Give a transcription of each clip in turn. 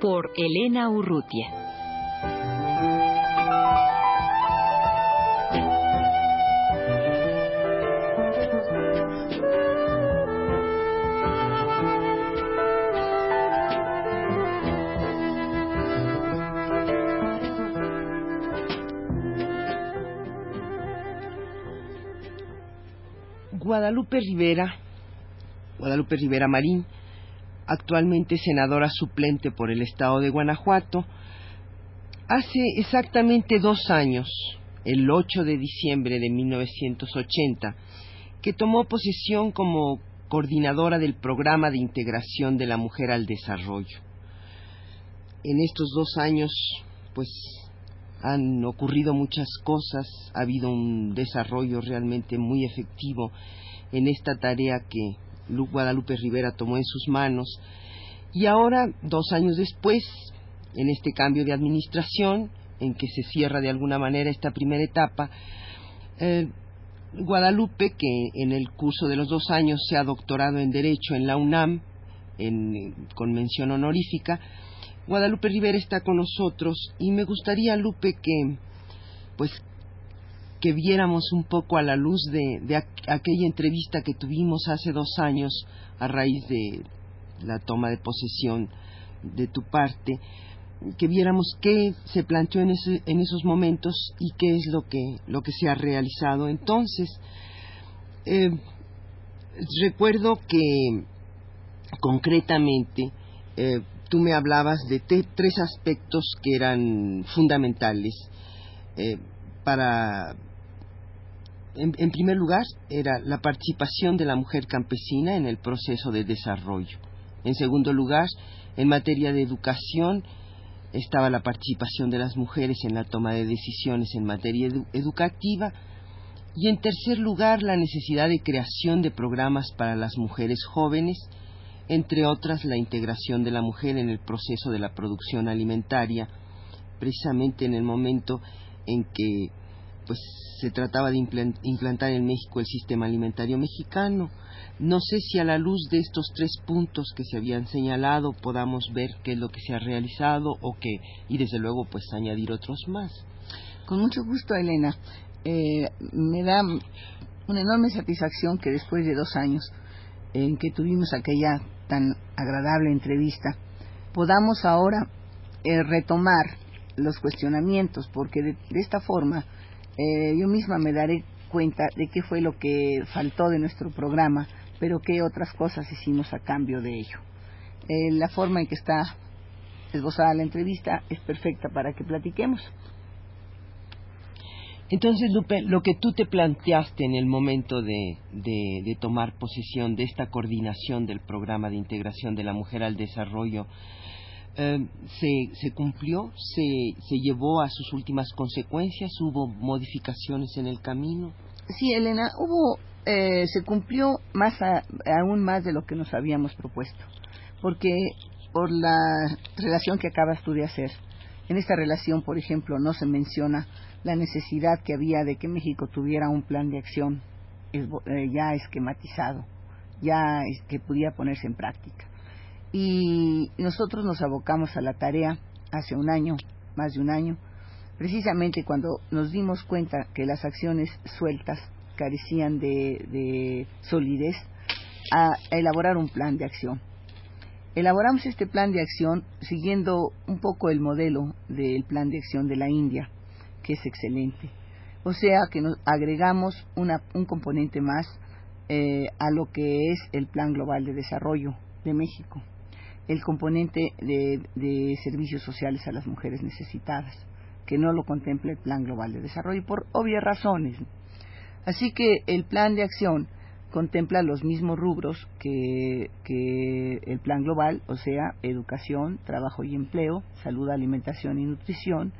Por Elena Urrutia. Guadalupe Rivera, Guadalupe Rivera Marín, actualmente senadora suplente por el estado de Guanajuato, hace exactamente dos años, el 8 de diciembre de 1980, que tomó posesión como coordinadora del programa de integración de la mujer al desarrollo. En estos dos años, pues han ocurrido muchas cosas, ha habido un desarrollo realmente muy efectivo en esta tarea que Guadalupe Rivera tomó en sus manos. Y ahora, dos años después, en este cambio de administración, en que se cierra de alguna manera esta primera etapa, eh, Guadalupe, que en el curso de los dos años se ha doctorado en Derecho en la UNAM, en, con mención honorífica, Guadalupe Rivera está con nosotros. Y me gustaría, Lupe, que pues que viéramos un poco a la luz de, aquella entrevista que tuvimos hace dos años a raíz de la toma de posesión de tu parte, que viéramos qué se planteó en, en esos momentos y qué es lo que, lo que se ha realizado. Entonces, eh, recuerdo que concretamente eh, tú me hablabas de tres aspectos que eran fundamentales eh, para en, primer lugar, era la participación de la mujer campesina en el proceso de desarrollo. En segundo lugar, en materia de educación, estaba la participación de las mujeres en la toma de decisiones en materia educativa. Y en tercer lugar, la necesidad de creación de programas para las mujeres jóvenes entre otras la integración de la mujer en el proceso de la producción alimentaria, precisamente en el momento en que pues se trataba de implantar en México el sistema alimentario mexicano. No sé si a la luz de estos tres puntos que se habían señalado podamos ver qué es lo que se ha realizado o qué, y desde luego pues añadir otros más. Con mucho gusto, Elena. Eh, me da una enorme satisfacción que después de dos años en que tuvimos aquella tan agradable entrevista, podamos ahora eh, retomar los cuestionamientos, porque de, esta forma eh, yo misma me daré cuenta de qué fue lo que faltó de nuestro programa, pero qué otras cosas hicimos a cambio de ello. Eh, la forma en que está esbozada la entrevista es perfecta para que platiquemos. Entonces, Lupe, lo que tú te planteaste en el momento de, de, tomar posesión de esta coordinación del programa de integración de la mujer al desarrollo, eh, se, cumplió? Se, ¿Se llevó a sus últimas consecuencias? ¿Hubo modificaciones en el camino? Sí, Elena, hubo, eh, se cumplió más aún más de lo que nos habíamos propuesto, porque por la relación que acabas tú de hacer, en esta relación, por ejemplo, no se menciona la necesidad que había de que México tuviera un plan de acción eh, ya esquematizado, ya que pudiera ponerse en práctica. Y nosotros nos abocamos a la tarea hace un año, más de un año, precisamente cuando nos dimos cuenta que las acciones sueltas carecían de, solidez, a elaborar un plan de acción. Elaboramos este plan de acción siguiendo un poco el modelo del plan de acción de la India, que es excelente. O sea que nos agregamos un componente más eh, a lo que es el Plan Global de Desarrollo de México, el componente de, servicios sociales a las mujeres necesitadas, que no lo contempla el Plan Global de Desarrollo por obvias razones. Así que el plan de acción contempla los mismos rubros que, el plan global, o sea, educación, trabajo y empleo, salud, alimentación y nutrición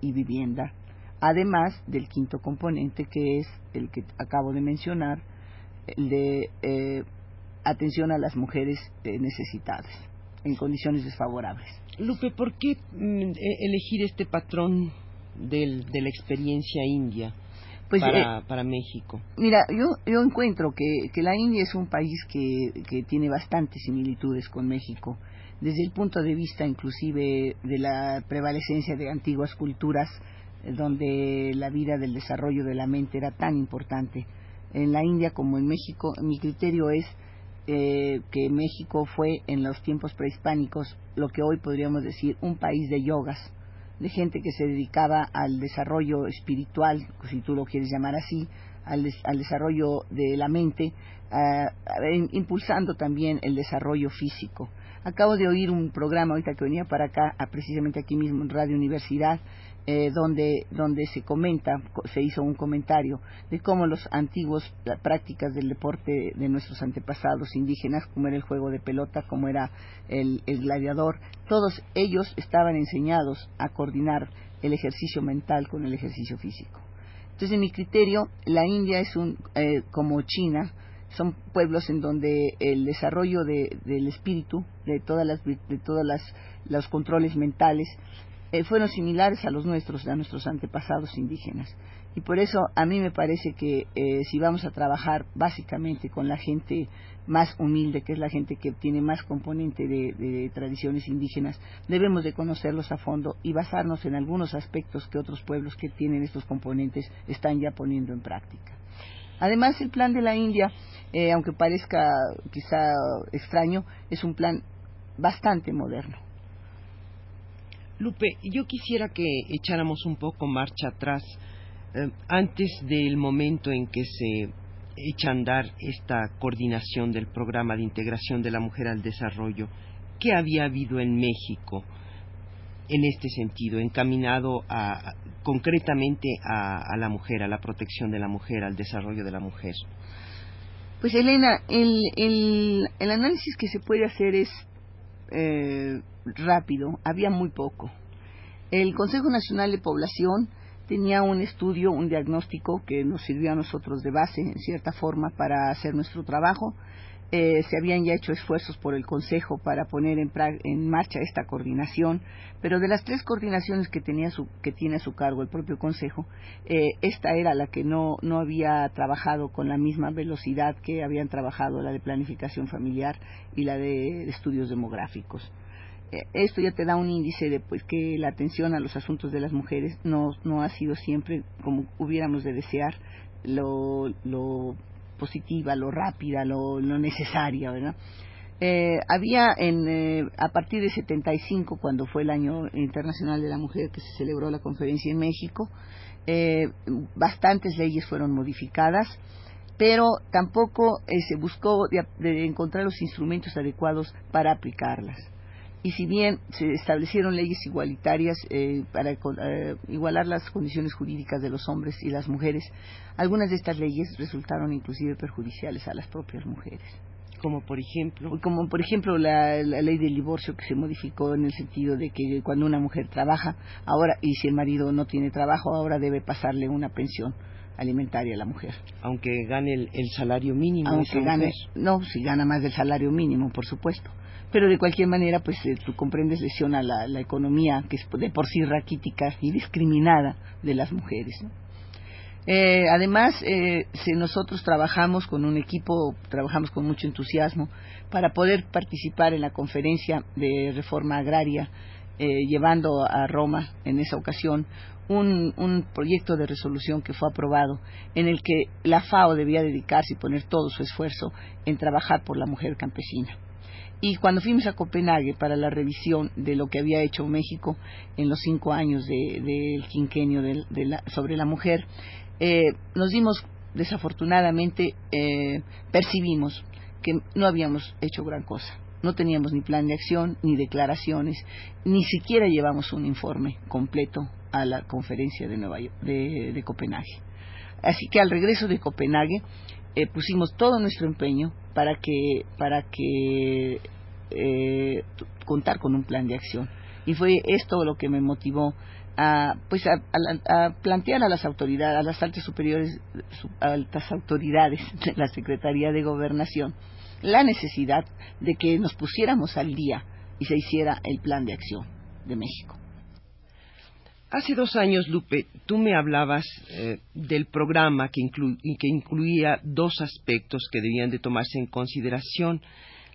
y vivienda. Además del quinto componente que es el que acabo de mencionar, el de eh, atención a las mujeres eh, necesitadas en condiciones desfavorables. Lupe, ¿por qué mm, e-, elegir este patrón del, de la experiencia india pues, para, eh, para, México? Mira, yo, yo encuentro que, que la India es un país que, que tiene bastantes similitudes con México, desde el punto de vista inclusive de la prevalecencia de antiguas culturas eh, donde la vida del desarrollo de la mente era tan importante. En la India como en México, mi criterio es eh, que México fue en los tiempos prehispánicos lo que hoy podríamos decir un país de yogas, de gente que se dedicaba al desarrollo espiritual, si tú lo quieres llamar así, al, desarrollo de la mente, impulsando también el desarrollo físico. Acabo de oír un programa ahorita que venía para acá, precisamente aquí mismo en Radio Universidad, eh, donde, donde se comenta, se hizo un comentario de cómo los antiguos prácticas del deporte de nuestros antepasados indígenas, como era el juego de pelota, como era el, gladiador, todos ellos estaban enseñados a coordinar el ejercicio mental con el ejercicio físico. Entonces, en mi criterio, la India es un, eh, como China, son pueblos en donde el desarrollo del espíritu, de todas las, de todas las, los controles mentales, eh, fueron similares a los nuestros, a nuestros antepasados indígenas. Y por eso a mí me parece que eh, si vamos a trabajar básicamente con la gente más humilde, que es la gente que tiene más componente de, tradiciones indígenas, debemos de conocerlos a fondo y basarnos en algunos aspectos que otros pueblos que tienen estos componentes están ya poniendo en práctica. Además, el plan de la India, eh, aunque parezca quizá extraño, es un plan bastante moderno. Lupe, yo quisiera que echáramos un poco marcha atrás eh, antes del momento en que se echa a andar esta coordinación del programa de integración de la mujer al desarrollo. ¿Qué había habido en México en este sentido, encaminado a, concretamente a, la mujer, a la protección de la mujer, al desarrollo de la mujer? Pues Elena, el, el análisis que se puede hacer es eh, rápido, había muy poco. El Consejo Nacional de Población tenía un estudio, un diagnóstico que nos sirvió a nosotros de base, en cierta forma, para hacer nuestro trabajo. Eh, se habían ya hecho esfuerzos por el Consejo para poner en, marcha esta coordinación, pero de las tres coordinaciones que, tenía su, que tiene a su cargo el propio Consejo, eh, esta era la que no, no había trabajado con la misma velocidad que habían trabajado la de planificación familiar y la de estudios demográficos. Eh, esto ya te da un índice de pues que la atención a los asuntos de las mujeres no, no ha sido siempre como hubiéramos de desear lo, lo positiva, lo rápida, lo, lo necesaria, ¿verdad? Eh, había en, eh, a partir de 75, cuando fue el año internacional de la mujer que se celebró la conferencia en México, eh, bastantes leyes fueron modificadas, pero tampoco se buscó de encontrar los instrumentos adecuados para aplicarlas y si bien se establecieron leyes igualitarias eh, para eh, igualar las condiciones jurídicas de los hombres y las mujeres, algunas de estas leyes resultaron inclusive perjudiciales a las propias mujeres. Como por ejemplo. Como por ejemplo la, ley del divorcio que se modificó en el sentido de que cuando una mujer trabaja, ahora, y si el marido no tiene trabajo, ahora debe pasarle una pensión alimentaria a la mujer. Aunque gane el, salario mínimo. Aunque gane, no, si gana más del salario mínimo, por supuesto pero de cualquier manera, pues eh, tú comprendes, lesiona la, la, economía, que es de por sí raquítica y discriminada de las mujeres. Eh, además, eh, si nosotros trabajamos con un equipo, trabajamos con mucho entusiasmo para poder participar en la conferencia de reforma agraria, llevando a Roma en esa ocasión un, un, proyecto de resolución que fue aprobado en el que la FAO debía dedicarse y poner todo su esfuerzo en trabajar por la mujer campesina. Y cuando fuimos a Copenhague para la revisión de lo que había hecho México en los cinco años del quinquenio sobre la mujer, eh, nos dimos, desafortunadamente, eh, percibimos que no habíamos hecho gran cosa. No teníamos ni plan de acción, ni declaraciones, ni siquiera llevamos un informe completo a la conferencia de, Nueva de, Copenhague. Así que al regreso de Copenhague eh, pusimos todo nuestro empeño para que, para que eh, contar con un plan de acción. Y fue esto lo que me motivó a, pues a, plantear a las autoridades, a las altas superiores, altas autoridades de la Secretaría de Gobernación, la necesidad de que nos pusiéramos al día y se hiciera el plan de acción de México. Hace dos años, Lupe, tú me hablabas eh, del programa que, incluía dos aspectos que debían de tomarse en consideración,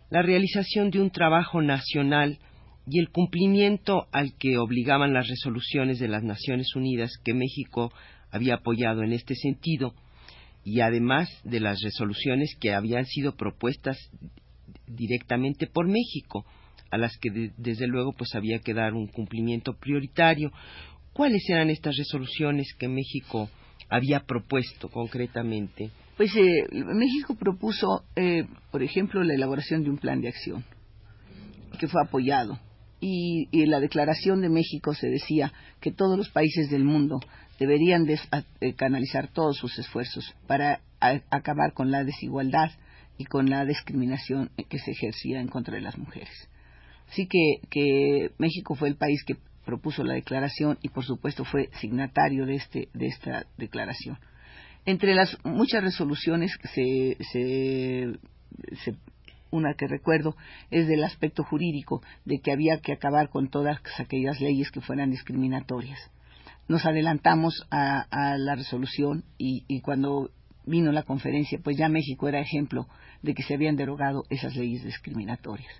la realización de un trabajo nacional y el cumplimiento al que obligaban las resoluciones de las Naciones Unidas que México había apoyado en este sentido, y además de las resoluciones que habían sido propuestas directamente por México, a las que desde luego pues había que dar un cumplimiento prioritario. ¿Cuáles eran estas resoluciones que México había propuesto concretamente? Pues eh, México propuso, eh, por ejemplo, la elaboración de un plan de acción que fue apoyado. Y, en la declaración de México se decía que todos los países del mundo deberían eh, canalizar todos sus esfuerzos para acabar con la desigualdad y con la discriminación que se ejercía en contra de las mujeres. Así que, México fue el país que propuso la declaración y por supuesto fue signatario de, este, de esta declaración. Entre las muchas resoluciones se, se, una que recuerdo es del aspecto jurídico, de que había que acabar con todas aquellas leyes que fueran discriminatorias. Nos adelantamos a, la resolución y, y, cuando vino la conferencia, pues ya México era ejemplo de que se habían derogado esas leyes discriminatorias.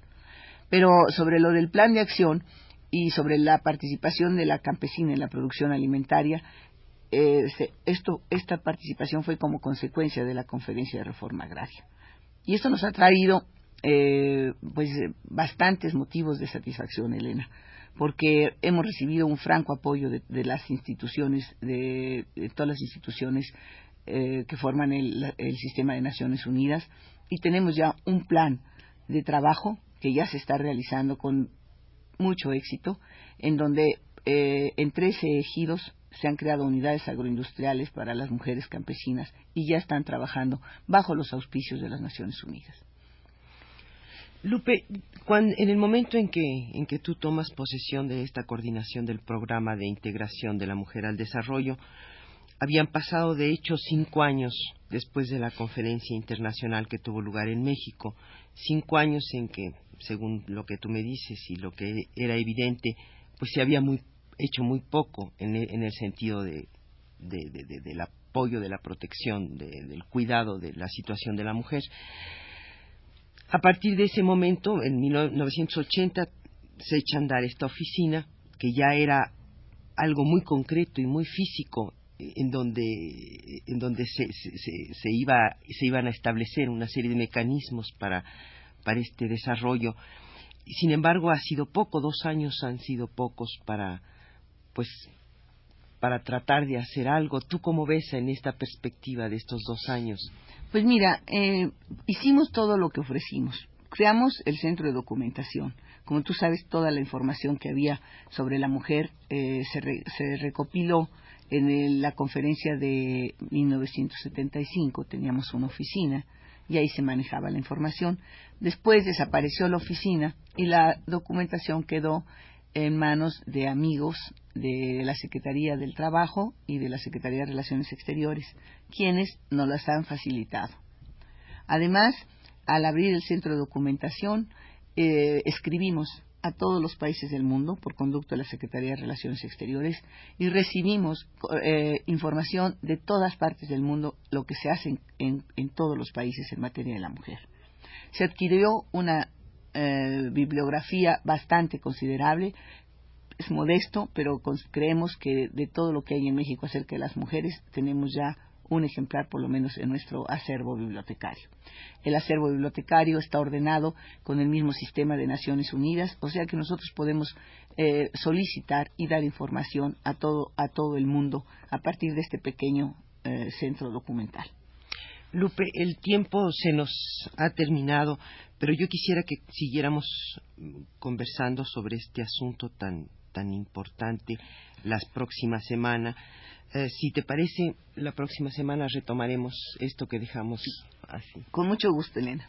Pero sobre lo del plan de acción y sobre la participación de la campesina en la producción alimentaria, eh, esto, esta participación fue como consecuencia de la conferencia de reforma agraria. Y esto nos ha traído eh, pues bastantes motivos de satisfacción, Elena, porque hemos recibido un franco apoyo de, las instituciones, de, todas las instituciones eh, que forman el, sistema de Naciones Unidas, y tenemos ya un plan de trabajo que ya se está realizando con mucho éxito, en donde eh, en 13 ejidos se han creado unidades agroindustriales para las mujeres campesinas y ya están trabajando bajo los auspicios de las Naciones Unidas. Lupe, en el momento en que, en que tú tomas posesión de esta coordinación del programa de integración de la mujer al desarrollo, habían pasado de hecho cinco años después de la conferencia internacional que tuvo lugar en México, cinco años en que según lo que tú me dices y lo que era evidente, pues se había muy, hecho muy poco en el, en el sentido de, del apoyo, de la protección, del cuidado de la situación de la mujer. A partir de ese momento, en 1980, se echa a andar esta oficina, que ya era algo muy concreto y muy físico, en donde, en donde se, se, se, iba, se iban a establecer una serie de mecanismos para para este desarrollo. Sin embargo, ha sido poco, dos años han sido pocos para, pues, para tratar de hacer algo. ¿Tú cómo ves en esta perspectiva de estos dos años? Pues mira, eh, hicimos todo lo que ofrecimos. Creamos el centro de documentación. Como tú sabes, toda la información que había sobre la mujer eh, se, se, recopiló en la conferencia de 1975. Teníamos una oficina y ahí se manejaba la información. Después desapareció la oficina y la documentación quedó en manos de amigos de la Secretaría del Trabajo y de la Secretaría de Relaciones Exteriores, quienes nos las han facilitado. Además, al abrir el centro de documentación, eh, escribimos a todos los países del mundo por conducto de la Secretaría de Relaciones Exteriores y recibimos eh, información de todas partes del mundo, lo que se hace en, todos los países en materia de la mujer. Se adquirió una eh, bibliografía bastante considerable, es modesto, pero creemos que de todo lo que hay en México acerca de las mujeres tenemos ya un ejemplar por lo menos en nuestro acervo bibliotecario. El acervo bibliotecario está ordenado con el mismo sistema de Naciones Unidas, o sea que nosotros podemos eh, solicitar y dar información a todo, a todo el mundo a partir de este pequeño eh, centro documental. Lupe, el tiempo se nos ha terminado, pero yo quisiera que siguiéramos conversando sobre este asunto tan, tan importante las próximas semanas. Eh, si te parece, la próxima semana retomaremos esto que dejamos así. Con mucho gusto, Elena.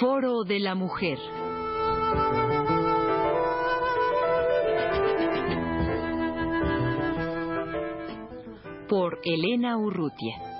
Foro de la Mujer. por Elena Urrutia.